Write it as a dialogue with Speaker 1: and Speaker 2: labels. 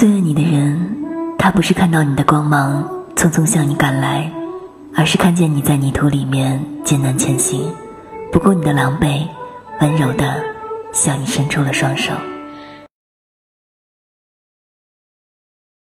Speaker 1: 最爱你的人他不是看到你的光芒匆匆向你赶来而是看见你在泥土里面艰难前行。不顾你的狼狈温柔的向你伸出了双手。